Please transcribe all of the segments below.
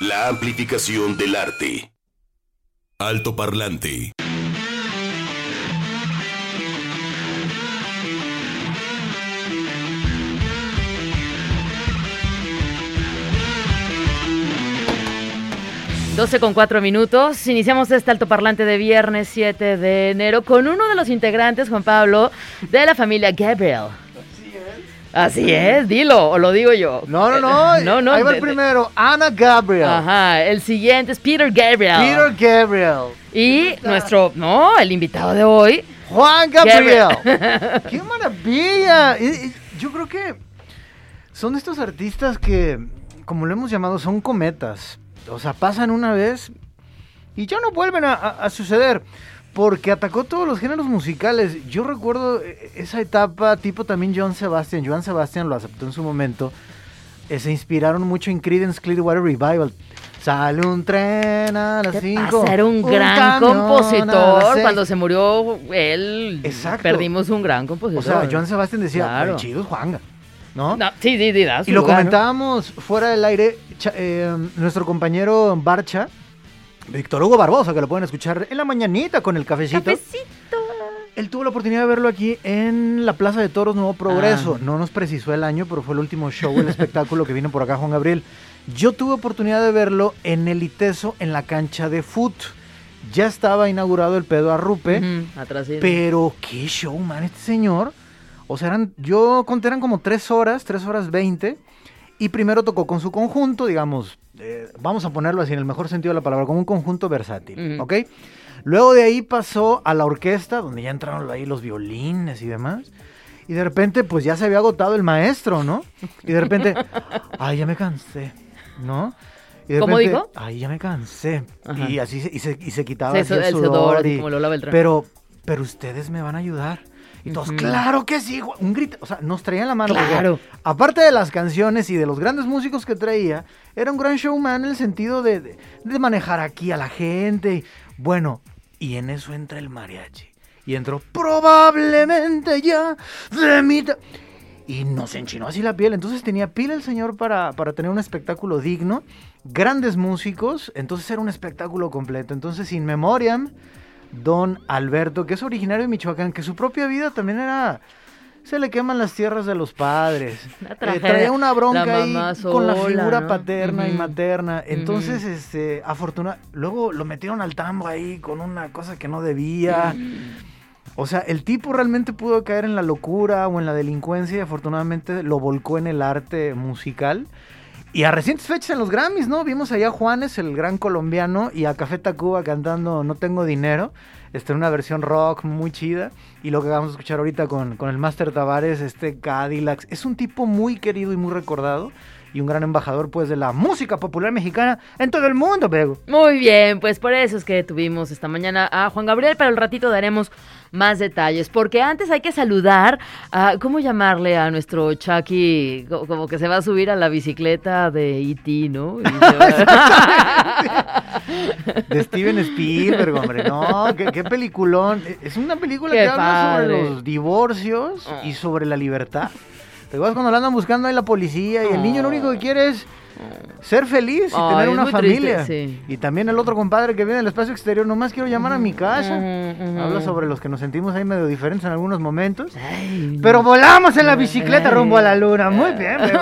La amplificación del arte. Alto parlante. Doce con cuatro minutos. Iniciamos este altoparlante de viernes 7 de enero con uno de los integrantes, Juan Pablo, de la familia Gabriel. Así es, dilo, o lo digo yo. No, no, no. No, no, Ahí va el primero. Ana Gabriel. Ajá, el siguiente es Peter Gabriel. Peter Gabriel. Y nuestro, no, el invitado de hoy. Juan Gabriel. ¡Qué maravilla! Yo creo que son estos artistas que, como lo hemos llamado, son cometas. O sea, pasan una vez y ya no vuelven a, a- a suceder. Porque atacó todos los géneros musicales. Yo recuerdo eh, esa etapa, tipo también John Sebastian. Joan Sebastian lo aceptó en su momento. Eh, se inspiraron mucho en Creedence Clearwater Revival. Sale un tren a las ¿Qué 5. pasa? Era un, gran compositor. Cuando se murió él, Exacto. perdimos un gran compositor. O sea, Joan Sebastián decía, Claro. "Ay, chido es Juanga, ¿no? No, sí, sí, sí, da su y lo comentábamos fuera del aire, eh, nuestro compañero Barcha, Víctor Hugo Barbosa, que lo pueden escuchar en la mañanita con el cafecito. Cafecito. Él tuvo la oportunidad de verlo aquí en la Plaza de Toros Nuevo Progreso. Ah. No nos precisó el año, pero fue el último show, el espectáculo que vino por acá Juan Gabriel. Yo tuve oportunidad de verlo en el ITESO, en la cancha de foot. Ya estaba inaugurado el pedo arrupe. Ujú, atrás sí. Pero qué show, man, este señor. O sea, eran, yo conté eran como tres horas, tres horas veinte. Y primero tocó con su conjunto, digamos, eh, vamos a ponerlo así en el mejor sentido de la palabra, como un conjunto versátil. ¿ok? Luego de ahí pasó a la orquesta, donde ya entraron ahí los violines y demás. Y de repente, pues ya se había agotado el maestro, ¿no? Y de repente, ay, ya me cansé, ¿no? Y de ¿Cómo repente, dijo? Ay, ya me cansé. Ajá. Y así se, y se, y se quitaba Sí, así el el sudor. sudor, y- como Lola Beltrán. pero, pero ustedes me van a ayudar. Y todos, Ujú. claro que sí, Juan". un grito, o sea, nos traían la mano. porque, Claro. aparte de las canciones y de los grandes músicos que traía, era un gran showman en el sentido de, de- de manejar aquí a la gente. Bueno, y en eso entra el mariachi. Y entró probablemente ya de mitad. Y nos enchinó así la piel. Entonces tenía pila el señor para, para tener un espectáculo digno. Grandes músicos. Entonces era un espectáculo completo. Entonces, sin memoriam, Don Alberto, que es originario de Michoacán, que su propia vida también era... Se le queman las tierras de los padres. Una Eh, traía una bronca La ahí con la figura ¿no? paterna y materna. Entonces, este, afortunadamente, luego lo metieron al tambo ahí con una cosa que no debía. O sea, el tipo realmente pudo caer en la locura o en la delincuencia y afortunadamente lo volcó en el arte musical. Y a recientes fechas en los Grammys, ¿no? Vimos allá a Juanes, el gran colombiano, y a Café Tacuba cantando No Tengo Dinero. Este, una versión rock muy chida. Y lo que vamos a escuchar ahorita con, con el Master Tavares, este Cadillac. Es un tipo muy querido y muy recordado. Y un gran embajador, pues, de la música popular mexicana en todo el mundo, Pego. Muy bien, pues por eso es que tuvimos esta mañana a Juan Gabriel, pero al ratito daremos más detalles, porque antes hay que saludar a, ¿cómo llamarle a nuestro Chucky? Co- Como que se va a subir a la bicicleta de E.T., ¿no? De Steven Spielberg, hombre. No, qué, qué peliculón. Es una película Qué que habla sobre los divorcios y sobre la libertad. ¿Te acuerdas cuando lo andan buscando ahí la policía y el niño lo único que quiere es ser feliz y Ay, tener una triste, familia? sí. Y también el otro compadre que viene del espacio exterior, nomás quiero llamar a mi casa. Ujú. Habla sobre los que nos sentimos ahí medio diferentes en algunos momentos. Ay. Pero volamos en la bicicleta Ay. rumbo a la luna. Muy bien, Bego.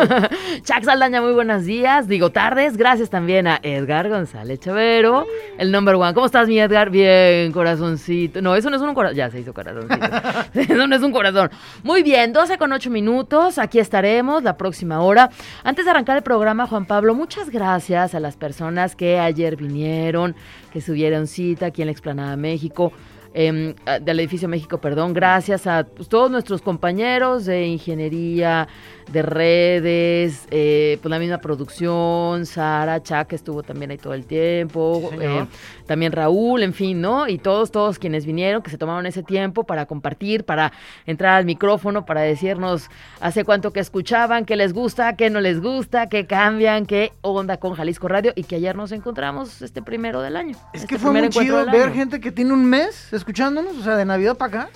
Chuck Saldaña, muy buenos días, digo tardes. Gracias también a Edgar González Chavero, el number one. ¿Cómo estás, mi Edgar? Bien, corazoncito. No, eso no es un corazón. Ya se hizo corazoncito. eso no es un corazón. Muy bien, 12 con 8 minutos. Aquí estaremos la próxima hora. Antes de arrancar el programa, Juan Pablo, muchas gracias a las personas que ayer vinieron, que subieron cita aquí en la Explanada México em, del edificio México, perdón, gracias a pues, todos nuestros compañeros de ingeniería, de redes, eh, pues la misma producción, Sara, Chac, que estuvo también ahí todo el tiempo, Sí, eh, también Raúl, en fin, ¿no? Y todos, todos quienes vinieron, que se tomaron ese tiempo para compartir, para entrar al micrófono, para decirnos hace cuánto que escuchaban, qué les gusta, qué no les gusta, qué cambian, qué onda con Jalisco Radio y que ayer nos encontramos este primero del año. Es este que fue muy chido ver año. gente que tiene un mes escuchándonos, o sea, de Navidad para acá.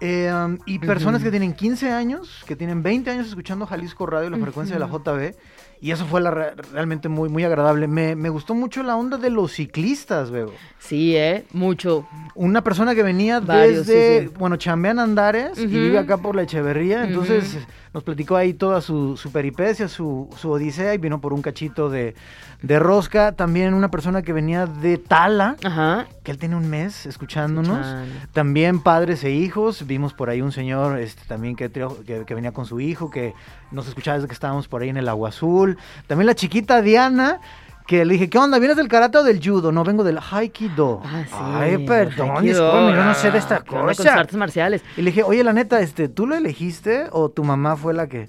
Eh, um, y personas que tienen 15 años, que tienen 20 años escuchando Jalisco Radio, la frecuencia de la JB. Y eso fue la re- realmente muy, muy agradable. Me, me gustó mucho la onda de los ciclistas, veo. Sí, ¿eh? Mucho. Una persona que venía Varios, desde, sí, sí. bueno, chambea en Andares y vive acá por la Echeverría, entonces. Nos platicó ahí toda su, su peripecia, su, su odisea y vino por un cachito de, de rosca. También una persona que venía de Tala, Ajá. que él tiene un mes escuchándonos. Escuchando. También padres e hijos. Vimos por ahí un señor este, también que, que venía con su hijo, que nos escuchaba desde que estábamos por ahí en el Agua Azul. También la chiquita Diana, que le dije, ¿qué onda? ¿Vienes del karate o del judo? No, vengo del Haikido. Ah, sí. Ay, perdón, discúlpame, yo no sé de esta Con cosa. artes marciales. Y le dije, oye, la neta, este, ¿tú lo elegiste o tu mamá fue la que...?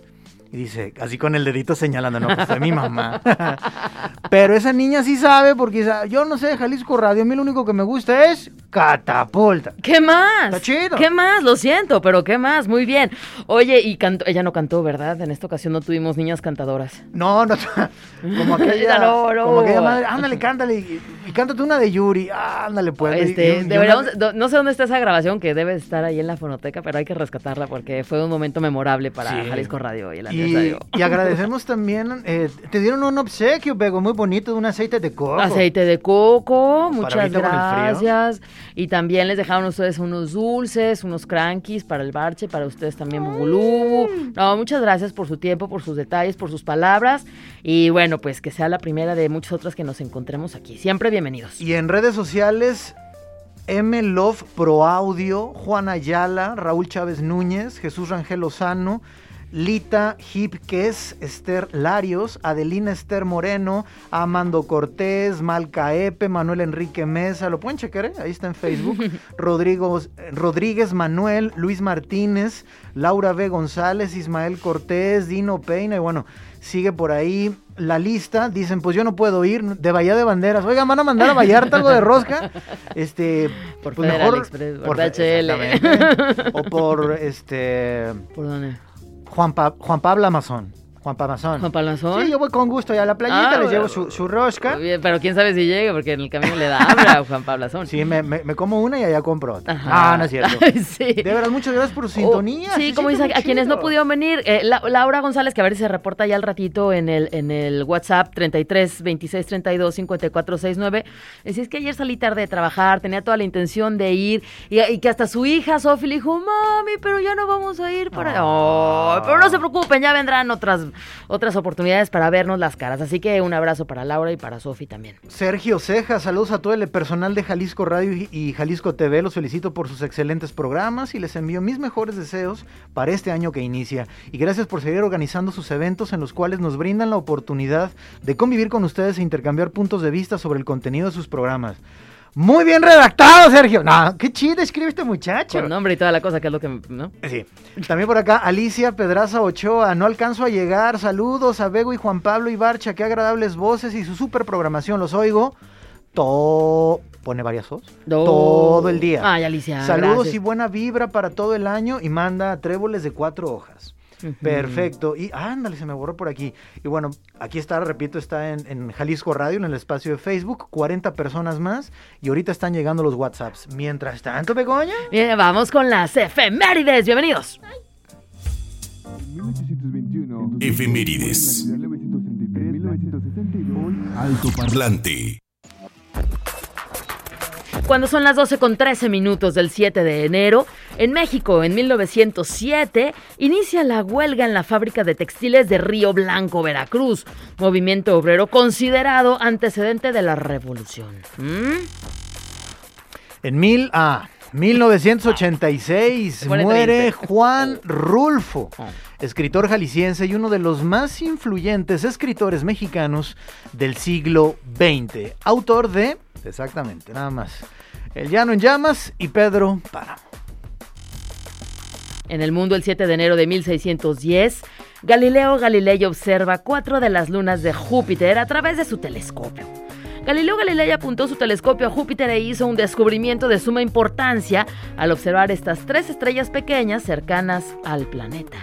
Y dice, así con el dedito señalando, no, pues fue mi mamá. Pero esa niña sí sabe porque dice, yo no sé Jalisco Radio, a mí lo único que me gusta es catapulta. ¿Qué más? Está chido. ¿Qué más? Lo siento, pero ¿qué más? Muy bien. Oye, y cantó, ella no cantó, ¿verdad? En esta ocasión no tuvimos niñas cantadoras. No, no, como aquella, No, no. como aquella madre, ándale, cántale, y, y cántate una de Yuri, ándale, pues. Este, deberíamos- una- no sé dónde está esa grabación que debe estar ahí en la fonoteca, pero hay que rescatarla porque fue un momento memorable para Sí. Jalisco Radio y el y, y agradecemos también, eh, te dieron un obsequio, Pego, muy bonito, de un aceite de coco. Aceite de coco, muchas gracias. Y también les dejaron ustedes unos dulces, unos crankies para el barche, para ustedes también bubulubu. No, muchas gracias por su tiempo, por sus detalles, por sus palabras. Y bueno, pues que sea la primera de muchas otras que nos encontremos aquí. Siempre bienvenidos. Y en redes sociales, M Love Pro Audio, Juan Ayala, Raúl Chávez Núñez, Jesús Rangel Lozano, Lita Hip Kes, Esther Larios, Adelina Esther Moreno, Amando Cortés, Malca Epe, Manuel Enrique Mesa, lo pueden checar, ¿eh? ahí está en Facebook, Rodrigo, Rodríguez Manuel, Luis Martínez, Laura B. González, Ismael Cortés, Dino Peina, y bueno, sigue por ahí la lista, dicen, pues yo no puedo ir, de Bahía de Banderas, oigan, van a mandar a Vallarta algo de rosca, este, Por pues mejor Express, por o por este ¿Por dónde? Juan, Juan Pablo Amazon. Juan Pablo Amazon. ¿Juan Palazón? Sí, yo voy con gusto allá a la playita, Ah, les llevo su, su rosca. Bien, pero quién sabe si llegue, porque en el camino le da hambre a Juan Pablazón. Sí, me, me- me como una y allá compro otra. Ajá. Ah, no es cierto. sí. De verdad, muchas gracias por su sintonía. Oh, sí, se como dice, a quienes no pudieron venir, eh, La- Laura González, que a ver si se reporta ya al ratito en el, en el WhatsApp 33 26 32 54 69. Decía, es que ayer salí tarde de trabajar, tenía toda la intención de ir, y, y que hasta su hija Sofi le dijo, mami, pero ya no vamos a ir para. Ah. Ay, pero no se preocupen, ya vendrán otras, otras oportunidades para vernos las caras. Así que un abrazo para Laura y para Sofi también. Sergio Ceja, saludos a todo el personal de Jalisco Radio y, Jalisco TV. Los felicito por sus excelentes programas y les envío mis mejores deseos para este año que inicia. Y gracias por seguir organizando sus eventos en los cuales nos brindan la oportunidad de convivir con ustedes e intercambiar puntos de vista sobre el contenido de sus programas. Muy bien redactado, Sergio. No, qué chido escribe este muchacho. Con nombre y toda la cosa, que es lo que. ¿no? Sí. También por acá, Alicia Pedraza Ochoa. No alcanzo a llegar. Saludos a Bego y Juan Pablo Ibarcha. Qué agradables voces y su super programación. Los oigo. Todo. Pone varias os. No. Todo el día. Ay, Alicia. Saludos gracias. y buena vibra para todo el año. Y manda tréboles de cuatro hojas. Perfecto. Y ándale, se me borró por aquí. Y bueno, aquí está, repito, está en, en Jalisco Radio, en el espacio de Facebook. 40 personas más. Y ahorita están llegando los WhatsApps. Mientras tanto, Begoña. Bien, vamos con las efemérides. Bienvenidos. 1821. Efemérides. 1933, 1962. Alto parlante. Cuando son las 12 con 13 minutos del 7 de enero, en México, en 1907, inicia la huelga en la fábrica de textiles de Río Blanco, Veracruz, movimiento obrero considerado antecedente de la revolución. ¿Mm? En mil, ah, 1986 Se pone muere. Juan Rulfo, Oh. escritor jalisciense y uno de los más influyentes escritores mexicanos del siglo XX. Autor de, exactamente, nada más, El Llano en Llamas y Pedro Páramo. En el mundo, el 7 de enero de 1610, Galileo Galilei observa cuatro de las lunas de Júpiter a través de su telescopio. Galileo Galilei apuntó su telescopio a Júpiter e hizo un descubrimiento de suma importancia al observar estas tres estrellas pequeñas cercanas al planeta.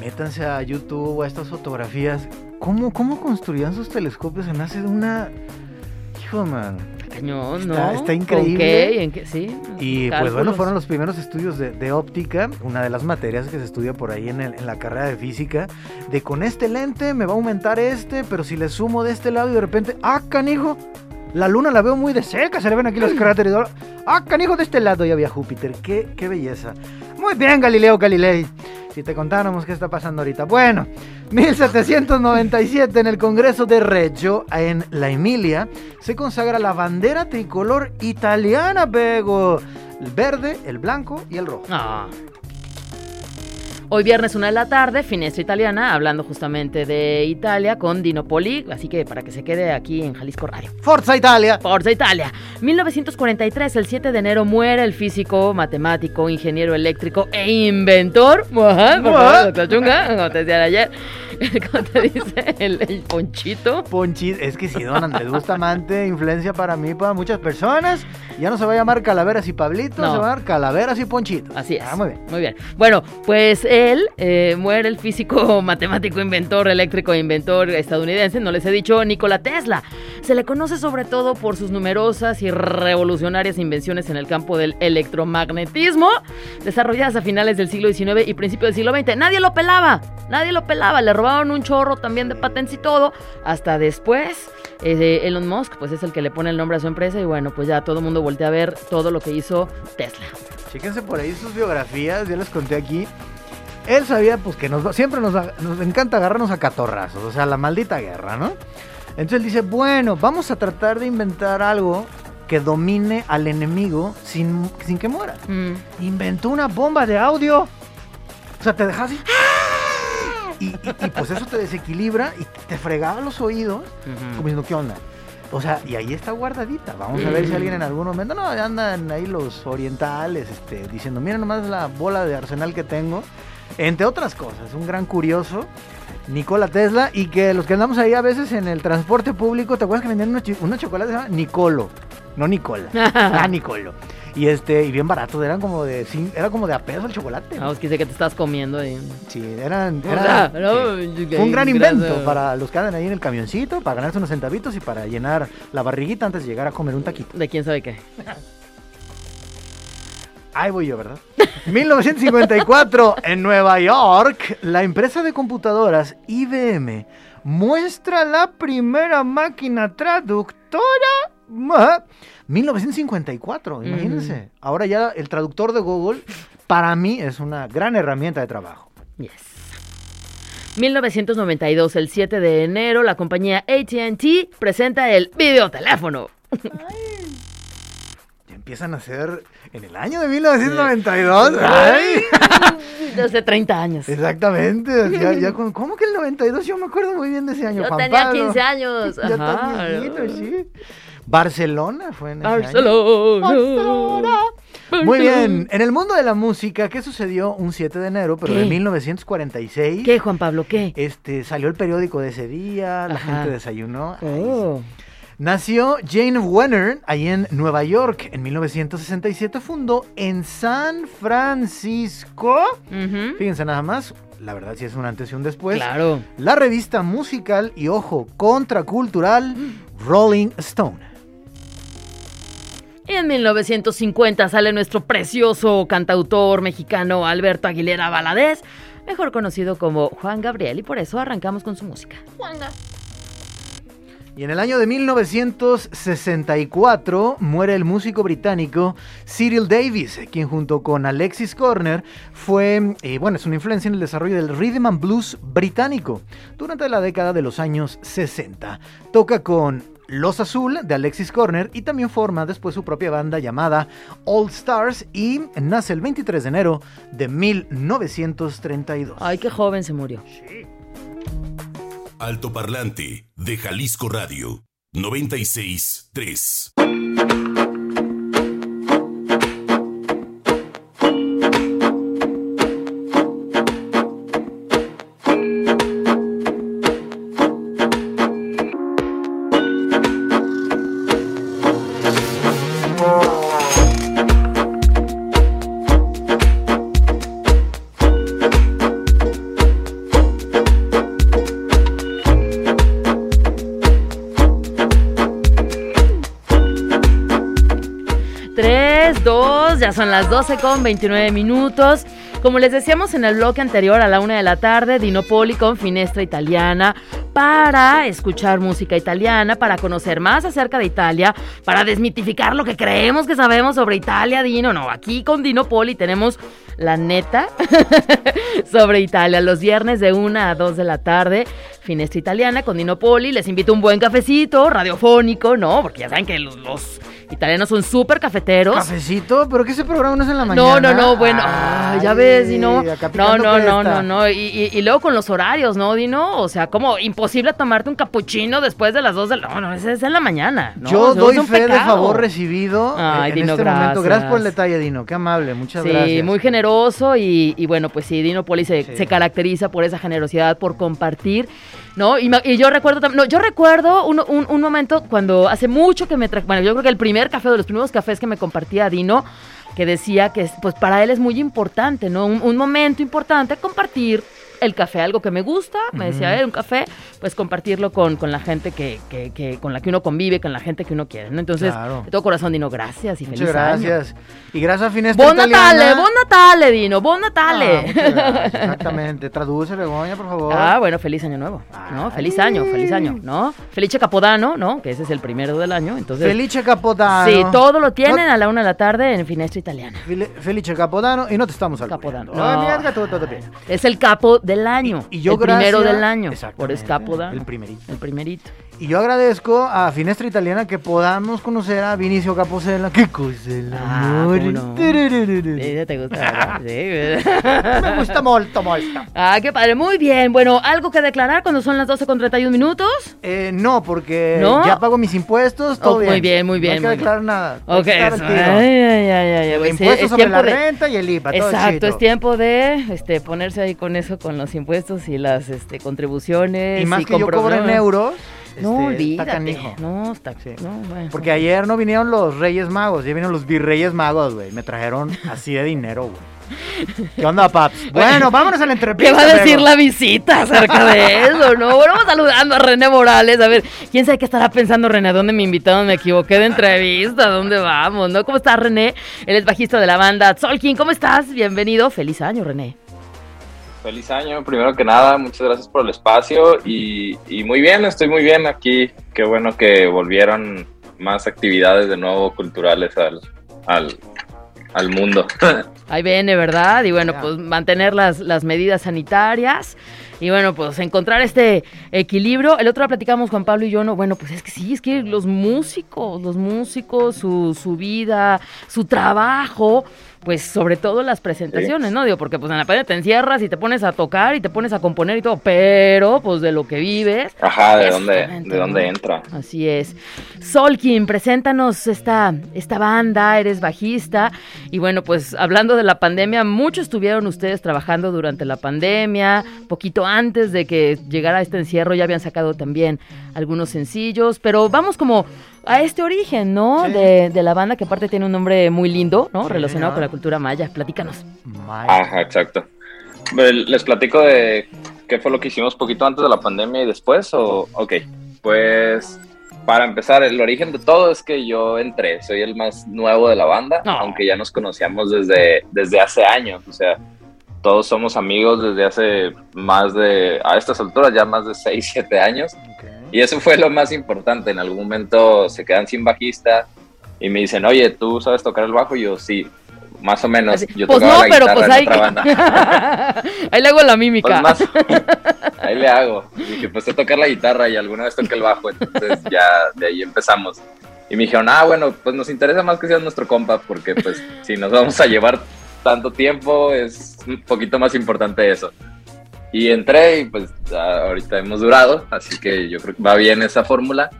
Métanse a YouTube a estas fotografías. ¿Cómo, cómo construían sus telescopios? Se me hace de una... Hijo, man. Cañón, ¿no? Está- está ¿Con increíble. qué? ¿Y en qué? Sí. Y pues bueno, fueron los primeros estudios de, de óptica, una de las materias que se estudia por ahí en, el- en la carrera de física, de con este lente me va a aumentar este, pero si le sumo de este lado y de repente, ah, canijo, la luna la veo muy de cerca, se le ven aquí los cráteres. Ah, canijo, de este lado ya había Júpiter, qué, qué belleza. Muy bien, Galileo Galilei. Si te contáramos qué está pasando ahorita. Bueno, 1797 en el Congreso de Reggio, en la Emilia, se consagra la bandera tricolor italiana, Pego. El verde, el blanco y el rojo. Ah. Hoy viernes una de la tarde, Finestra Italiana, hablando justamente de Italia con Dino Poli, así que para que se quede aquí en Jalisco Radio. Forza Italia. Forza Italia. 1943, el 7 de enero, muere el físico, matemático, ingeniero eléctrico e inventor. Ajá, por favor, Chunga, como te decía ayer. ¿Cómo te dice? El, el ponchito. Ponchis, es que si Don Andrés Bustamante, influencia para mí, para muchas personas, ya no se va a llamar Calaveras y Pablito, No. se va a llamar Calaveras y Ponchito. Así es. Ah, muy bien. Muy bien. Bueno, pues él eh, muere el físico, matemático, inventor, eléctrico, inventor estadounidense, no les he dicho, Nikola Tesla. Se le conoce sobre todo por sus numerosas y revolucionarias invenciones en el campo del electromagnetismo, desarrolladas a finales del siglo XIX y principios del siglo XX. Nadie lo pelaba, nadie lo pelaba, le robaron un chorro también de patentes y todo, hasta después. eh, Elon Musk, pues es el que le pone el nombre a su empresa y bueno, pues ya todo el mundo voltea a ver todo lo que hizo Tesla. Chéquense por ahí sus biografías, ya les conté aquí. Él sabía pues que nos, siempre nos, nos encanta agarrarnos a catorrazos, o sea, la maldita guerra, ¿no? Entonces él dice, bueno, vamos a tratar de inventar algo que domine al enemigo sin, sin que muera. Mm. Inventó una bomba de audio. O sea, te dejas así. Y, y- y, pues eso te desequilibra y te fregaba los oídos como diciendo, ¿qué onda? O sea, y ahí está guardadita. Vamos a ver si alguien en algún momento. No, andan ahí los orientales este, diciendo, mira nomás la bola de arsenal que tengo. Entre otras cosas, un gran curioso, Nikola Tesla, y que los que andamos ahí a veces en el transporte público, ¿te acuerdas que vendían unos, unos chocolates que se llamaban Nicolo? No Nicola. ah, Nicolo. Y este, y bien baratos, eran como de era como de a peso el chocolate. Vamos, que sé que te estás comiendo ahí. Sí, eran, O era- sea, ¿no? sí. Fue un gran invento para los que andan ahí en el camioncito, para ganarse unos centavitos y para llenar la barriguita antes de llegar a comer un taquito. De quién sabe qué. Ahí voy yo, ¿verdad? 1954, en Nueva York, la empresa de computadoras IBM muestra la primera máquina traductora. Ma- 1954, imagínense. Ahora ya el traductor de Google, para mí, es una gran herramienta de trabajo. Yes. 1992, el 7 de enero, la compañía ATT presenta el videoteléfono. Ya empiezan a ser en el año de 1992. ¡Ay! Hace 30 años. Exactamente. Ya, ya con- ¿Cómo que el 92? Yo me acuerdo muy bien de ese año. Yo Juan tenía Pablo. 15 años. Ya Ajá. tan viejito, sí. Barcelona fue en ese año. Barcelona. Muy bien. En el mundo de la música, ¿qué sucedió un 7 de enero, pero de ¿Qué? 1946? ¿Qué, Juan Pablo? ¿Qué? Este, salió el periódico de ese día, la Ajá. gente desayunó. Ay, Oh. Nació Jane Wenner ahí en Nueva York. En 1967 fundó en San Francisco. Fíjense nada más, la verdad sí es un antes y un después. Claro. La revista musical y ojo, contracultural Rolling Stone. Y en 1950 sale nuestro precioso cantautor mexicano Alberto Aguilera Valadez, mejor conocido como Juan Gabriel, y por eso arrancamos con su música. Y en el año de 1964 muere el músico británico Cyril Davis, quien junto con Alexis Corner fue, eh, bueno, es una influencia en el desarrollo del rhythm and blues británico durante la década de los años 60. Toca con Los Azul de Alexis Corner y también forma después su propia banda llamada All Stars y nace el 23 de enero de 1932. Ay, qué joven se murió. Alto Parlante de Jalisco Radio 96.3. son las 12 con 29 minutos. Como les decíamos en el bloque anterior, a la una de la tarde, Dinopoli con Finestra Italiana para escuchar música italiana, para conocer más acerca de Italia, para desmitificar lo que creemos que sabemos sobre Italia, Dino. No, aquí con Dinopoli tenemos la neta sobre Italia. Los viernes de 1 a 2 de la tarde, Finestra Italiana con Dinopoli. Les invito a un buen cafecito radiofónico, ¿no? Porque ya saben que los, los italianos son súper cafeteros. ¿Cafecito? ¿Pero que ese programa no es en la No, mañana? no, no, bueno, ay, ya ves, Dino. No, no, no, no, no. Y, y- y luego con los horarios, ¿no, Dino? O sea, como imposible tomarte un capuchino después de las 2 de la... No, no, ese es en la mañana. ¿no? Yo doy es fe de pecado. favor recibido eh, Ay, en Dino, este momento. Gracias gracias. por el detalle, Dino. Qué amable, muchas Sí, gracias. muy generoso y, y bueno, pues sí, Dino Poli se, Sí. se caracteriza por esa generosidad, por compartir, ¿no? Y, yo recuerdo también, no, yo recuerdo un, un- un momento cuando hace mucho que me traje, bueno, yo creo que el primer café, de los primeros cafés que me compartía Dino, que decía que pues para él es muy importante, ¿no? Un, un momento importante compartir el café, algo que me gusta, me decía él, un café, pues compartirlo con, con la gente que, que- que- con la que uno convive, con la gente que uno quiere, ¿no? Entonces, Claro. de todo corazón, Dino, gracias y feliz Muchas año. gracias. Y gracias a Finestra Buon. Natale, buon Natale, Dino, buon Ah, Natale. gracias, exactamente. Traduce, Begoña, por favor. Ah, bueno, feliz año nuevo, ¿no? Feliz año, feliz año, ¿no? Felice Capodano, ¿no? Que ese es el primero del año, entonces... Felice Capodano. Sí, todo lo tienen No- a la una de la tarde en Finestra Italiana. Felice Capodano y no te estamos Capodano. albureando. Ay, No. mira, gato, todo bien. Es el capo del año. Y yo el primero gracias- del año. Por Exactamente, es Capodano. el primerito. El primerito. Y yo agradezco a Finestra Italiana que podamos conocer a Vinicio Capocella. ¿Qué cosa te gusta, ¿verdad? Sí, ¿verdad? Me gusta molto, molto. Ah, qué padre. Muy bien. Bueno, ¿algo que declarar cuando son las 12 con 31 minutos? Eh, no, porque ¿No? ya pago mis impuestos, todo Oh, bien. muy bien, muy bien, No hay que bien. declarar nada. Ok, eso. Ay, ay, ay, ay. Pues sí, impuesto es sobre la de- renta y el IVA, todo Exacto, es tiempo de este, ponerse ahí con eso, con los impuestos y las este, contribuciones. Y más que yo cobro en euros, No, este, está olvídate. canijo. No, está. Sí. No, bueno. Porque ayer no vinieron los Reyes Magos, ya vinieron los Virreyes Magos, güey. Me trajeron así de dinero, güey. ¿Qué onda, paps? Bueno, vámonos a la entrevista. ¿Qué va a decir la visita acerca de eso, no? Bueno, vamos saludando a René Morales. A ver, quién sabe qué estará pensando René. ¿Dónde me invitaron? Me equivoqué de entrevista. ¿Dónde vamos? ¿No? ¿Cómo estás, René? Él es bajista de la banda Solkin. ¿Cómo estás? Bienvenido. Feliz año, René. Feliz año, primero que nada, muchas gracias por el espacio y, y muy bien, estoy muy bien aquí. Qué bueno que volvieron más actividades de nuevo culturales al, al, al mundo. Ahí viene, ¿verdad? Y bueno, pues mantener las, las medidas sanitarias. Y bueno, pues encontrar este equilibrio. El otro día platicamos Juan Pablo y yo, no, bueno, pues es que sí, es que los músicos, los músicos, su, su vida, su trabajo, pues sobre todo las presentaciones, ¿no? Digo, porque pues en la pandemia te encierras y te pones a tocar y te pones a componer y todo, pero pues de lo que vives. Ajá, ¿de dónde, de dónde entra? Así es. Solkin, preséntanos esta, esta banda, eres bajista. Y bueno, pues hablando de la pandemia, muchos estuvieron ustedes trabajando durante la pandemia, poquito antes de que llegara este encierro, ya habían sacado también algunos sencillos, pero vamos como a este origen, ¿no? Sí. De, de la banda que aparte tiene un nombre muy lindo, ¿no? Sí, Relacionado con la cultura maya. Platícanos. May. Ajá, exacto. ¿Les platico de qué fue lo que hicimos poquito antes de la pandemia y después? O, ok, pues para empezar, el origen de todo es que yo entré, soy el más nuevo de la banda, No. aunque ya nos conocíamos desde, desde hace años, o sea, todos somos amigos desde hace más de, a estas alturas ya más de 6, 7 años. Ok. Y eso fue lo más importante. En algún momento se quedan sin bajista y me dicen, oye, ¿tú sabes tocar el bajo? Y yo, sí, más o menos. Así, Yo pues tocaba no, la pero guitarra pues ahí, banda. ahí le hago la mímica. Pues más, ahí le hago. Dije, pues sé tocar la guitarra y alguna vez toqué el bajo, entonces ya de ahí empezamos. Y me dijeron, ah, bueno, pues nos interesa más que seas nuestro compa, porque pues si nos vamos a llevar tanto tiempo, es un poquito más importante eso. Y entré y pues ahorita hemos durado, así que yo creo que va bien esa fórmula.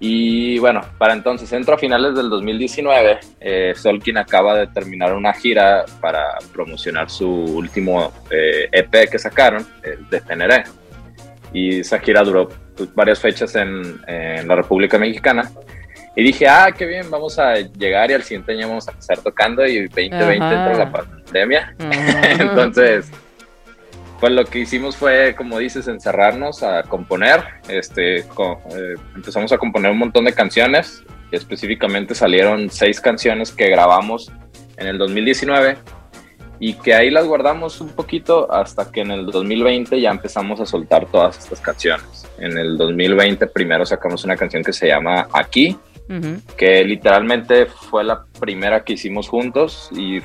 Y bueno, para entonces entro a finales del 2019. Eh, Solkin acaba de terminar una gira para promocionar su último eh, EP que sacaron, el de Teneré. Y esa gira duró pues, varias fechas en, en la República Mexicana. Y dije, ah, qué bien, vamos a llegar y al siguiente año vamos a empezar tocando y 2020 Ajá. entró la pandemia. Ajá. Entonces, pues lo que hicimos fue, como dices, encerrarnos a componer. Este, co- eh, empezamos a componer un montón de canciones. Específicamente salieron seis canciones que grabamos en el 2019 y que ahí las guardamos un poquito hasta que en el 2020 ya empezamos a soltar todas estas canciones. En el 2020 primero sacamos una canción que se llama Aquí, Ujú. que literalmente fue la primera que hicimos juntos y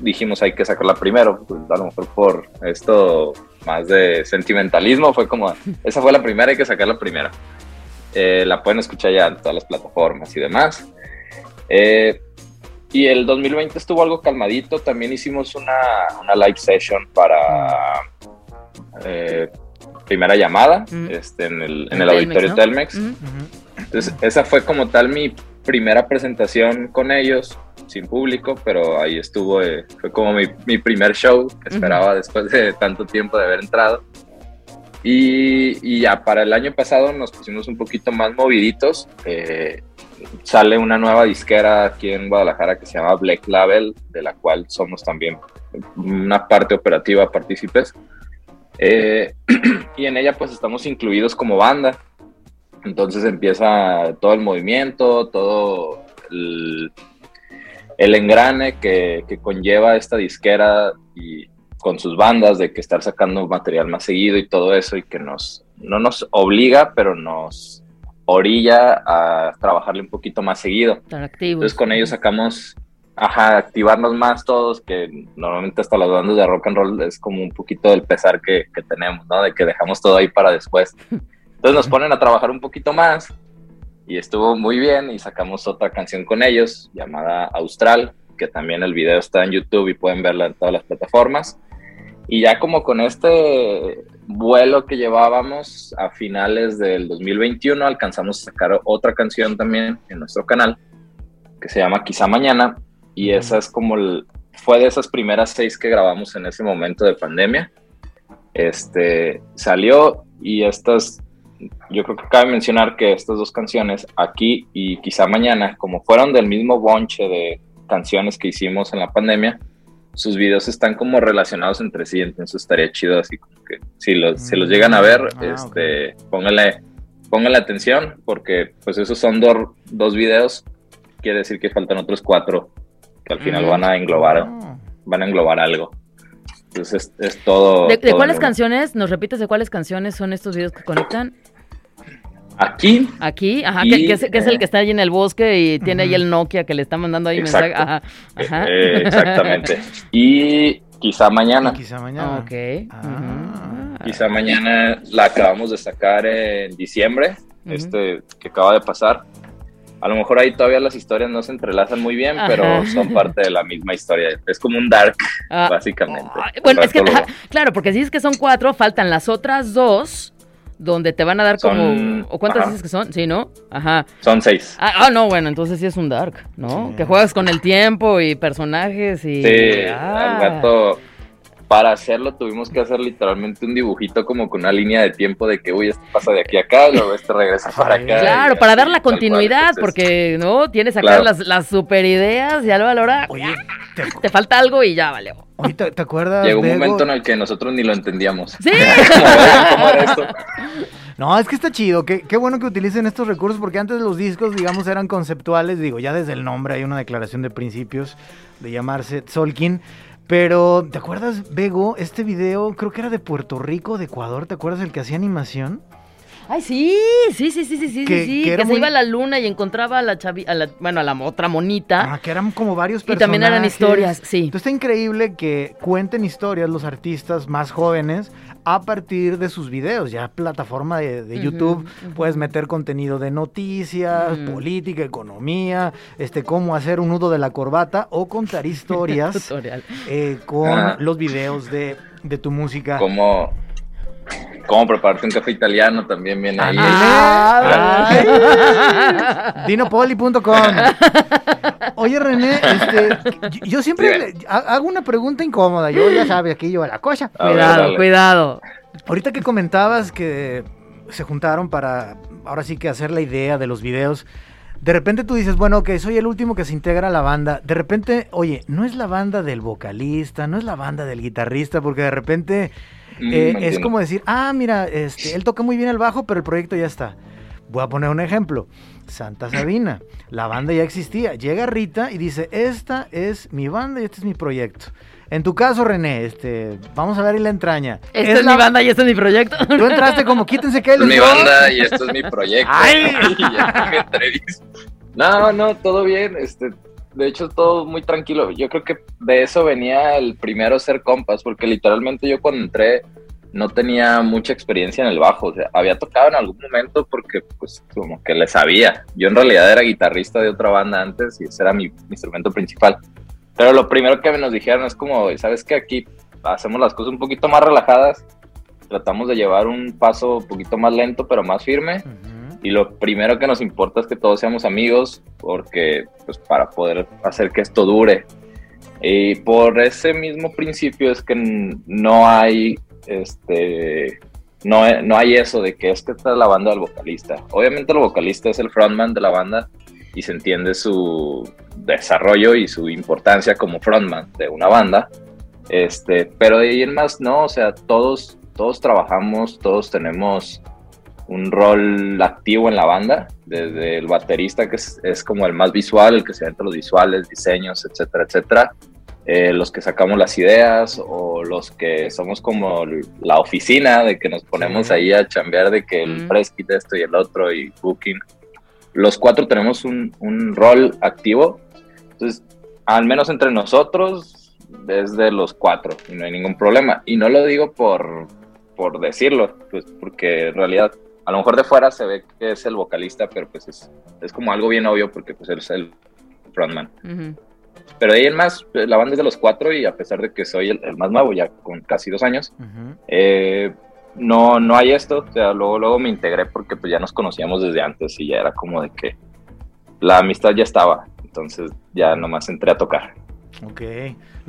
dijimos hay que sacarla primero, pues, a lo mejor por esto más de sentimentalismo, fue como, esa fue la primera, hay que sacarla primero. Eh, la pueden escuchar ya en todas las plataformas y demás. Eh, y el 2020 estuvo algo calmadito, también hicimos una, una live session para eh, primera llamada Mm. este, en el, en el Telmex, auditorio ¿no? Telmex. Ujú. Ujú. Entonces, esa fue como tal mi primera presentación con ellos, sin público, pero ahí estuvo, eh, fue como mi, mi primer show que esperaba después de tanto tiempo de haber entrado. Y, y ya para el año pasado nos pusimos un poquito más moviditos. eh, sale una nueva disquera aquí en Guadalajara que se llama Black Label, de la cual somos también una parte operativa, partícipes. Eh, y en ella pues estamos incluidos como banda. Entonces empieza todo el movimiento, todo el, el engrane que, que conlleva esta disquera y con sus bandas de que estar sacando material más seguido y todo eso y que nos no nos obliga, pero nos orilla a trabajarle un poquito más seguido. Entonces con ellos sacamos, ajá, activarnos más todos, que normalmente hasta las bandas de rock and roll es como un poquito del pesar que, que tenemos, ¿no? De que dejamos todo ahí para después. Entonces nos ponen a trabajar un poquito más y estuvo muy bien y sacamos otra canción con ellos llamada Austral, que también el video está en YouTube y pueden verla en todas las plataformas. Y ya como con este vuelo que llevábamos a finales del 2021, alcanzamos a sacar otra canción también en nuestro canal, que se llama Quizá Mañana, y esa es como, el- fue de esas primeras seis que grabamos en ese momento de pandemia. Este, salió y estas, yo creo que cabe mencionar que estas dos canciones, Aquí y Quizá Mañana, como fueron del mismo bonche de canciones que hicimos en la pandemia, sus videos están como relacionados entre sí, entonces estaría chido así como que si los, si los llegan a ver, Ah, este, pónganle, pónganle atención porque pues esos son dos- dos videos, quiere decir que faltan otros cuatro que al final van a englobar, Ah. van a englobar algo. Entonces es, es todo. ¿De, de todo cuáles canciones, nos repites de cuáles canciones son estos videos que conectan? Aquí, Aquí, ajá, Y, que, que es, que es el eh, que está ahí en el bosque y tiene ahí Ujú. el Nokia que le está mandando ahí Exacto. mensaje. Ajá, ajá. eh, exactamente. Y quizá mañana. Quizá mañana. Ok. Ah. Quizá mañana la acabamos de sacar en diciembre, Ujú. este que acaba de pasar. A lo mejor ahí todavía las historias no se entrelazan muy bien, Ajá. pero son parte de la misma historia. Es como un dark, Ah, básicamente. Bueno, es que, ajá, claro, porque si dices que son cuatro, faltan las otras dos, donde te van a dar Son- como... ¿O cuántas ajá. dices que son? Sí, ¿no? Ajá. Son seis. Ah, ah, no, bueno, entonces sí es un dark, ¿no? Sí. Que juegas con el tiempo y personajes y... Sí, Ah. al gato. Para hacerlo tuvimos que hacer literalmente un dibujito como con una línea de tiempo de que, uy, este pasa de aquí a acá, luego este regresa para acá. Claro, para dar la cual. continuidad, Entonces, porque, ¿no? Tienes acá Claro. las, las super ideas y a la hora Oye, ¿te, te falta algo y ya vale. oye, ¿te- te acuerdas? Llegó un Bego? momento en el que nosotros ni lo entendíamos. Sí. ¿Cómo era esto? No, es que está chido. Qué, qué bueno que utilicen estos recursos porque antes los discos, digamos, eran conceptuales. Digo, ya desde el nombre hay una declaración de principios de llamarse Solkin. Pero, ¿te acuerdas, Bego? Este video creo que era de Puerto Rico, de Ecuador. ¿Te acuerdas el que hacía animación? Ay, sí, sí, sí, sí, sí, sí, Que- sí, que se iba a la luna y encontraba a la chavi, a la, bueno, a la otra monita. Ah, que eran como varios y personajes. también eran historias, sí. Entonces está increíble que cuenten historias los artistas más jóvenes a partir de sus videos. Ya plataforma de, YouTube puedes meter contenido de noticias, Ujú. política, economía, este cómo hacer un nudo de la corbata o contar historias eh, con Ajá. los videos de, de tu música. ¿Cómo, cómo prepararte un café italiano también viene ahí. Ah, Ay. Dinopoli.com. Oye, René, este, yo- siempre le- hago una pregunta incómoda. Yo ya sabes, aquí yo la cosa. A cuidado, cuidado. Ahorita que comentabas que se juntaron para ahora sí que hacer la idea de los videos. De repente tú dices, bueno, que soy el último que se integra a la banda. De repente, oye, no es la banda del vocalista, no es la banda del guitarrista, porque de repente Mm, eh, es entiendo. como decir, ah, mira, este, él toca muy bien el bajo, pero el proyecto ya está. Voy a poner un ejemplo. Santa Sabina, la banda ya existía. Llega Rita y dice, esta es mi banda y este es mi proyecto. En tu caso, René, este, vamos a ver la entraña. Esta es, la- mi banda y este es mi proyecto. Tú entraste como, quítense que es mi banda y esto es mi proyecto. Ay. Y ya me entrevisto. No, no, todo bien. Este, de hecho, todo muy tranquilo. Yo creo que de eso venía el primero ser compas, porque literalmente yo cuando entré no tenía mucha experiencia en el bajo. O sea, había tocado en algún momento porque, pues, como que le sabía. Yo en realidad era guitarrista de otra banda antes y ese era mi, mi instrumento principal. Pero lo primero que nos dijeron es como, ¿sabes qué? Aquí hacemos las cosas un poquito más relajadas. Tratamos de llevar un paso un poquito más lento, pero más firme. Y lo primero que nos importa es que todos seamos amigos, porque pues para poder hacer que esto dure. Y por ese mismo principio es que no hay este no, no hay eso de que es que esta es la banda del vocalista. Obviamente el vocalista es el frontman de la banda y se entiende su desarrollo y su importancia como frontman de una banda. Este, pero de ahí en más no, o sea, todos todos trabajamos, todos tenemos un rol activo en la banda, desde el baterista que es, como el más visual, el que se entre los visuales, diseños, etcétera, etcétera. Eh, los que sacamos las ideas o los que somos como la oficina de que nos ponemos Sí. ahí a chambear de que el kit esto y el otro y booking. Los cuatro tenemos un, un rol activo, entonces al menos entre nosotros es de los cuatro y no hay ningún problema. Y no lo digo por, por decirlo, pues porque en realidad a lo mejor de fuera se ve que es el vocalista, pero pues es, es como algo bien obvio porque pues él es el frontman. Ujú. Pero de ahí en más, la banda es de los cuatro y a pesar de que soy el, el más nuevo, ya con casi dos años, eh, no, no hay esto. O sea, luego, luego me integré porque pues ya nos conocíamos desde antes y ya era como de que la amistad ya estaba. Entonces ya nomás entré a tocar. Ok.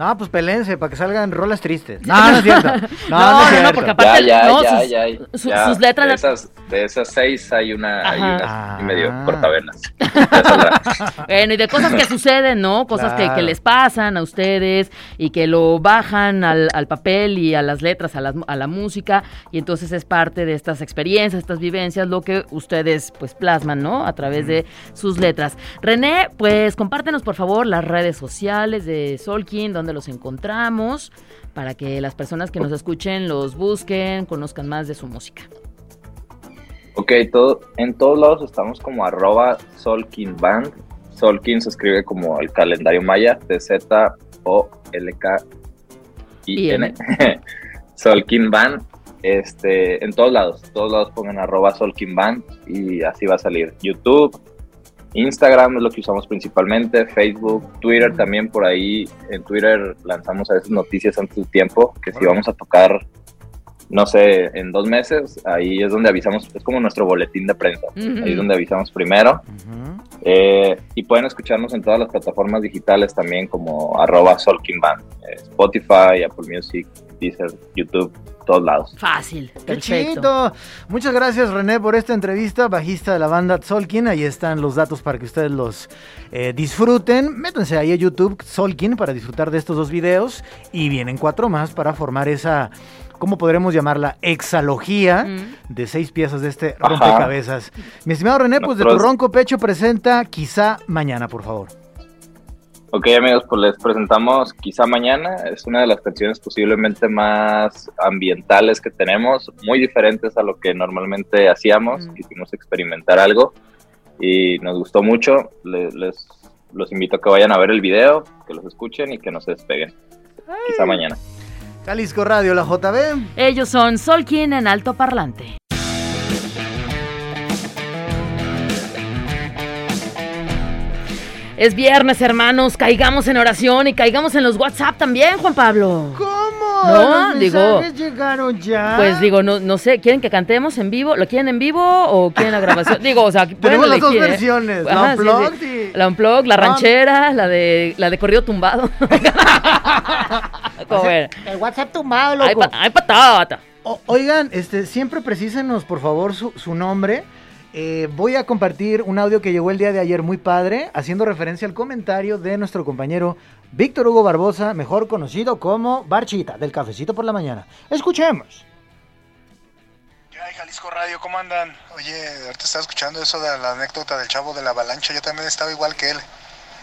No, pues pelense para que salgan rolas tristes. No, no es cierto. No, No, no, es no, no, porque Aparte, ya, no, ya, sus- ya, su- ya. sus letras- De esas, de esas seis hay una, hay y Ah. medio cortavenas. Bueno, y de cosas que suceden, ¿no? Cosas que, les pasan a ustedes y que lo bajan al, al papel y a las letras, a, las- a la música, y entonces es parte de estas experiencias, estas vivencias, lo que ustedes pues plasman, ¿no? A través de sus letras. René, pues compártenos por favor las redes sociales de Solkin, donde los encontramos, para que las personas que nos escuchen los busquen, conozcan más de su música. Ok, todo, en todos lados estamos como arroba Solkin Band. Solkin se escribe como el calendario maya, T-Z-O-L-K-I-N. Solkin Band. Este, en todos lados, todos lados pongan arroba Solkin Band y así va a salir. YouTube, Instagram es lo que usamos principalmente, Facebook, Twitter también por ahí. En Twitter lanzamos a veces noticias antes del tiempo, que si vamos a tocar, no sé, en dos meses, ahí es donde avisamos, es como nuestro boletín de prensa. Ahí es donde avisamos primero. Eh, y pueden escucharnos en todas las plataformas digitales también como arroba Solkin Band, eh, Spotify, Apple Music, Deezer, YouTube, todos lados. Fácil, ¡Qué perfecto. chido! Muchas gracias René por esta entrevista, bajista de la banda Solkin. Ahí están los datos para que ustedes los eh, disfruten. Métanse ahí a YouTube Solkin para disfrutar de estos dos videos. Y vienen cuatro más para formar esa, ¿cómo podremos llamarla? Exalogía Mm. de seis piezas de este Ajá. rompecabezas. Mi estimado René, pues de tu ronco pecho presenta quizá mañana, por favor. Ok amigos, pues les presentamos Quizá Mañana, es una de las canciones posiblemente más ambientales que tenemos, muy diferentes a lo que normalmente hacíamos, Mm. quisimos experimentar algo y nos gustó mucho, Le- les, los invito a que vayan a ver el video, que los escuchen y que no se despeguen. Quizá Mañana. Jalisco Radio, la JB. Ellos son Solkin en alto parlante. Es viernes, hermanos. Caigamos en oración y caigamos en los WhatsApp también, Juan Pablo. ¿Cómo? No, ¿Los digo- llegaron ya. Pues digo, no, no sé, ¿quieren que cantemos en vivo? ¿Lo quieren en vivo o quieren la grabación? Digo, o sea, Tenemos las dos elegir, ¿eh? versiones, Ajá, la sí, unplugged sí. y- La unplugged, la Ah. ranchera, la de la de corrido tumbado. ¿Cómo ven? El WhatsApp tumbado, loco. pa- ay, patata. O- oigan, este, siempre precísenos, por favor, su, su nombre. Eh, voy a compartir un audio que llegó el día de ayer muy padre, haciendo referencia al comentario de nuestro compañero Víctor Hugo Barbosa, mejor conocido como Barchita, del Cafecito por la Mañana. Escuchemos. Ay, Jalisco Radio, ¿cómo andan? Oye, ahorita estaba escuchando eso de la anécdota del chavo de la avalancha. Yo también estaba igual que él.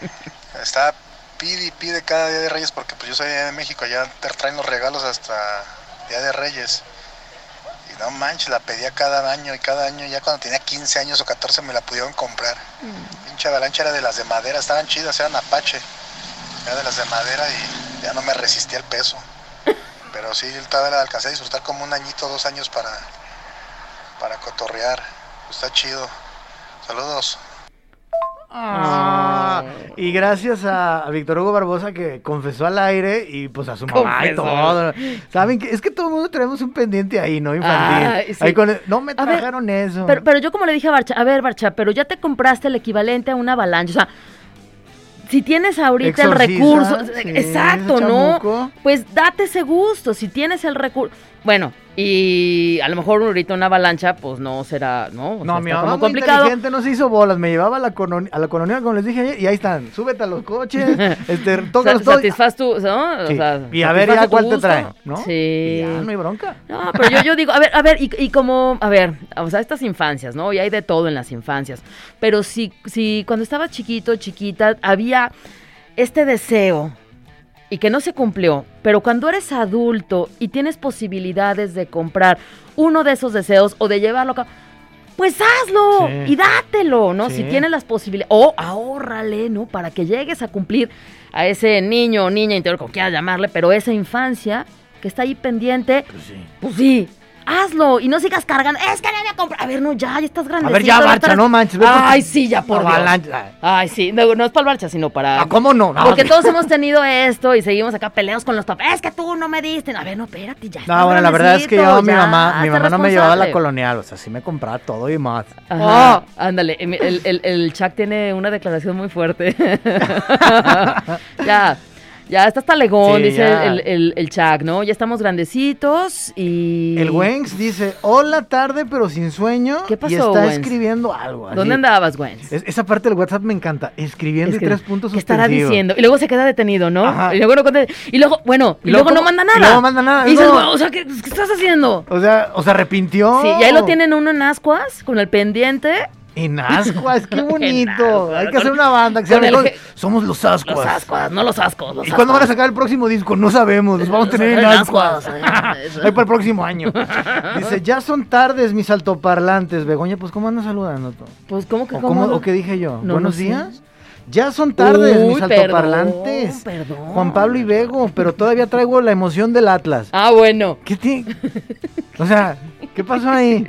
Estaba pide y pide cada día de Reyes porque pues yo soy de México, allá te traen los regalos hasta Día de Reyes. No manches, la pedía cada año y cada año, ya cuando tenía 15 años o 14 me la pudieron comprar. Pinche avalancha era de las de madera, estaban chidas, eran Apache. Era de las de madera y ya no me resistía el peso. Pero sí, yo todavía la alcancé a disfrutar como un añito, dos años para, para cotorrear. Está chido. Saludos. Ah, y gracias a, a Víctor Hugo Barbosa que confesó al aire y pues a su mamá y todo. Saben que es que todo el mundo tenemos un pendiente ahí, ¿no? Infantil. Ay, sí. Ahí con el- no me A ver, trajeron eso. Pero, pero yo como le dije a Barcha, a ver Barcha, pero ya te compraste el equivalente a una avalancha, o sea, si tienes ahorita el Exorciza, recurso, sí, exacto, ese ¿no? chamuco. Pues date ese gusto, si tienes el recurso, bueno, y a lo mejor ahorita una avalancha, pues no será, ¿no? O no, sea, mi mamá como muy complicado. inteligente no se hizo bolas, me llevaba a la, colonia, a la colonia como les dije ayer y ahí están, súbete a los coches, este, tócalos todo. satisfaz tu, ¿no? O sea, y a ver ya cuál te trae, ¿no? Sí. Y ya, no hay bronca. No, pero yo, yo digo, a ver, a ver, y, y como, a ver, o sea, estas infancias, ¿no? Y hay de todo en las infancias. Pero si, si cuando estaba chiquito, chiquita, había este deseo y que no se cumplió, pero cuando eres adulto y tienes posibilidades de comprar uno de esos deseos o de llevarlo a cabo, pues hazlo Sí. y dátelo, ¿no? Si tienes las posibilidades, o ahórrale, ¿no? Para que llegues a cumplir a ese niño o niña interior, como quieras llamarle, pero esa infancia que está ahí pendiente, Pues sí. pues sí, hazlo y no sigas cargando. Es que no me compra. A ver, no, ya, ya estás grande. A ver, ya, Barcha, no manches, Ay, sí, ya, por Dios. Ay, sí, no, no es para el Barcha, sino para. Ah, ¿Cómo no? No, Porque todos hemos tenido esto y seguimos acá peleados con los papás. Es que tú no me diste. A ver, no, espérate, ya. No, bueno, la verdad es que yo, mi mamá, mi mamá no me llevaba a la colonial, o sea, sí me compraba todo y más. Ajá, ándale, el, el, el, el Chuck tiene una declaración muy fuerte. ya, ya está hasta legón, Sí, dice el, el, el Chuck, ¿no? Ya estamos grandecitos y... El Wenx dice, hola tarde pero sin sueño. ¿Qué pasó, Y está Wenx? escribiendo algo. así. ¿Dónde andabas, Gwen? Es- esa parte del WhatsApp me encanta. Escribiendo y tres puntos ¿Qué estará diciendo? Y luego se queda detenido, ¿no? Ajá. Y luego, no conte- y luego bueno, y, Y luego, luego, no manda Y nada. luego manda nada, Y dices, no. "Bueno, o sea, ¿qué, qué estás haciendo? O sea, o se arrepintió. Sí, y ahí lo tienen uno en ascuas, con el pendiente. En ascuas, qué bonito. Hay que hacer una banda que se el je- Somos los ascuas. Los ascuas, no los ascos, los ¿Y cuándo van a sacar el próximo disco? No sabemos. Los vamos a tener en ascuas. Ahí para el próximo año. Dice, ya son tardes mis altoparlantes. Begoña, pues ¿cómo andas saludando? tú? Pues, ¿cómo que ¿O, cómo? cómo- o qué dije yo? No Buenos sé. Ya son tardes Uy, mis perdón, altoparlantes. perdón. Juan Pablo y Bego, pero todavía traigo la emoción del Atlas. Ah, bueno. ¿Qué tiene? O sea, ¿qué pasó ahí?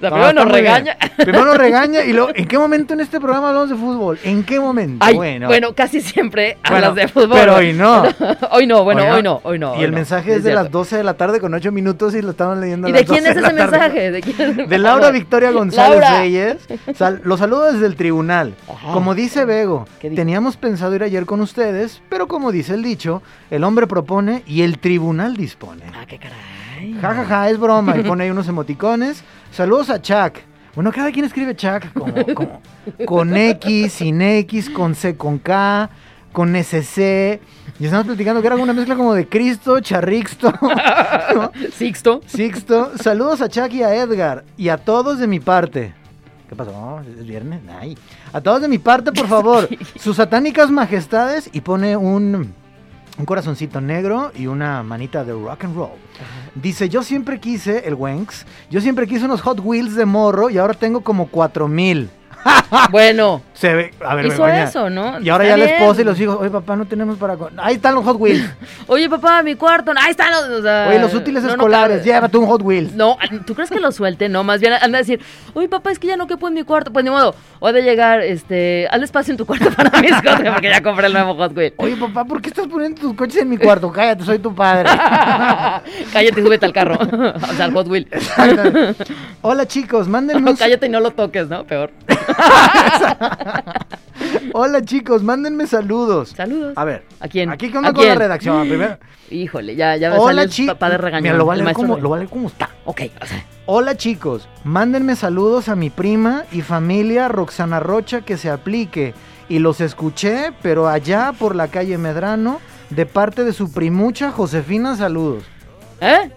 La No, primero nos regaña. Primero nos regaña y luego, ¿en qué momento en este programa hablamos de fútbol? ¿En qué momento? Ay, bueno. casi siempre Bueno, hablas de fútbol. pero hoy no. hoy no, bueno, hoy no, hoy no. Y el no, mensaje es de las 12 de la tarde con 8 minutos y lo estamos leyendo a ¿Y las de quién 12 es ese mensaje? ¿De quién? De Laura Victoria González Laura. Reyes. Sal- los saludo desde el tribunal. Ajá. Como dice Bego. Teníamos pensado ir ayer con ustedes, pero como dice el dicho, el hombre propone y el tribunal dispone. Ah, qué caray. Ja, ja, ja, es broma. Y pone ahí unos emoticones. Saludos a Chuck. Bueno, cada quien escribe Chuck como, como- con X, sin X, con C, con K, con SC. Y estamos platicando que era una mezcla como de Cristo, Charrixto, ¿no? Sixto. Sixto. Saludos a Chuck y a Edgar. Y a todos de mi parte. ¿Qué pasó? ¿Es viernes? Ay. A todos de mi parte, por favor. Sus satánicas majestades. Y pone un, un corazoncito negro y una manita de rock and roll. Dice, yo siempre quise, el Wenx, yo siempre quise unos Hot Wheels de morro y ahora tengo como 4000. Bueno, Se ve, a ver, hizo Begoña. eso, ¿no? Y ahora ya la esposa y los hijos, oye papá, no tenemos para... co-". Ahí están los Hot Wheels. Oye, papá, mi cuarto. Ahí están los. o sea, Oye, los útiles no, no escolares, cabe. llévate un Hot Wheels. No, ¿tú crees que lo suelte? No, más bien anda a decir, oye, papá, es que ya no quepo en mi cuarto. Pues ni modo, o de llegar, este, haz espacio en tu cuarto para mis cosas, porque ya compré el nuevo Hot Wheel. Oye papá, ¿por qué estás poniendo tus coches en mi cuarto? Cállate, soy tu padre. cállate súbete al carro. o sea, al Hot Wheel. Hola chicos, mándenme No, cállate y no lo toques, ¿no? Peor. Hola chicos, mándenme saludos. Saludos. A ver. ¿A quién? Aquí, ¿qué onda ¿A con la redacción? Primero. Híjole, ya, ya me Hola salió el papá de regañón. Mira, lo va a el leer maestro como, lo va a leer como está. Ok, o sea, Hola chicos, mándenme saludos a mi prima y familia Roxana Rocha que se aplique. Y los escuché, pero allá por la calle Medrano, de parte de su primucha Josefina, saludos. ¿eh?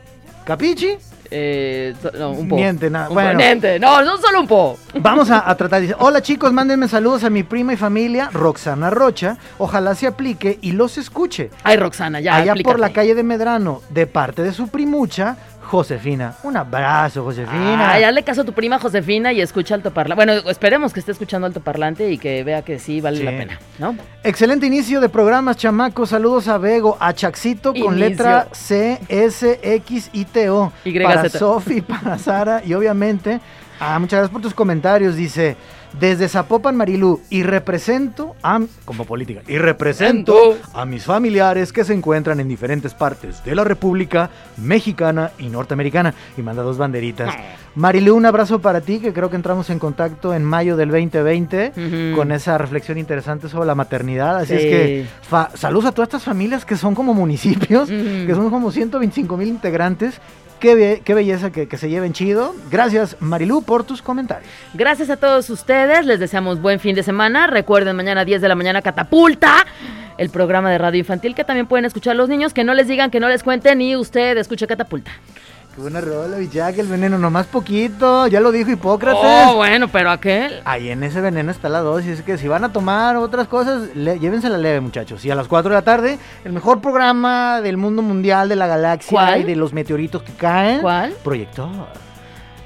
¿Capichi? Eh, no, un po. Miente, nada. Un Bueno. po. Miente. No, no solo un po. Vamos a, a tratar. Dice, hola chicos, mándenme saludos a mi prima y familia, Roxana Rocha. Ojalá se aplique y los escuche. Ay, Roxana, ya. Allá por la calle de Medrano, de parte de su primucha, Josefina. Un abrazo, Josefina. Ay, hazle caso a tu prima Josefina y escucha altoparlante. Bueno, esperemos que esté escuchando altoparlante y que vea que sí vale Sí. la pena, ¿no? Excelente inicio de programas, chamacos. Saludos a Bego, a Chaxito con Inicio. letra C, S, X y T, O. Y, Para. Sofi, para Sara y obviamente, ah, muchas gracias por tus comentarios. Dice, desde Zapopan, Marilú, y represento a, como política, y represento a mis familiares que se encuentran en diferentes partes de la República Mexicana y Norteamericana. Y manda dos banderitas. Marilú, un abrazo para ti, que creo que entramos en contacto en mayo del 2020 Ujú. con esa reflexión interesante sobre la maternidad. Así es que saludos a todas estas familias que son como municipios, que son como 125 mil integrantes. Qué, be- qué belleza que, que se lleven chido. Gracias, Marilú, por tus comentarios. Gracias a todos ustedes, les deseamos buen fin de semana. Recuerden, mañana 10 de la mañana Catapulta, el programa de radio infantil que también pueden escuchar los niños, que no les digan, que no les cuenten y usted escuche Catapulta. Qué buena rola, Villac, el veneno, nomás poquito. Ya lo dijo Hipócrates. Oh, bueno, pero aquel. Ahí en ese veneno está la dosis. Es que si van a tomar otras cosas, le, llévensela leve, muchachos. Y a las 4 de la tarde, el mejor programa del mundo mundial, de la galaxia ¿Cuál? y de los meteoritos que caen. ¿Cuál? Proyector.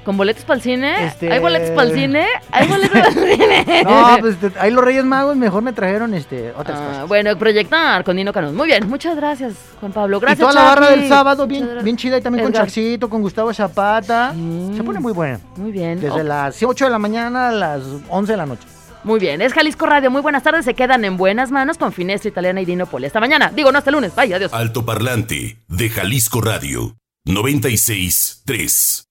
¿Con boletos para el cine? Este- ¿Hay boletos para el cine? ¿Hay boletos para el cine? No, pues ahí los Reyes Magos mejor me trajeron este, otras Ah, cosas. bueno, proyectar con Nino Canón. Muy bien, muchas gracias, Juan Pablo. y Gracias, toda la barra del sábado, bien, bien chida, y también con. Chaxito, con Gustavo Zapata. Mm. Se pone muy buena. Muy bien. Desde Oh, las 8 de la mañana a las 11 de la noche. Muy bien, es Jalisco Radio. Muy buenas tardes. Se quedan en buenas manos con Finestra Italiana y Dino Poli. Hasta mañana. Digo, no, hasta el lunes. Bye, adiós. Altoparlante de Jalisco Radio 96.3.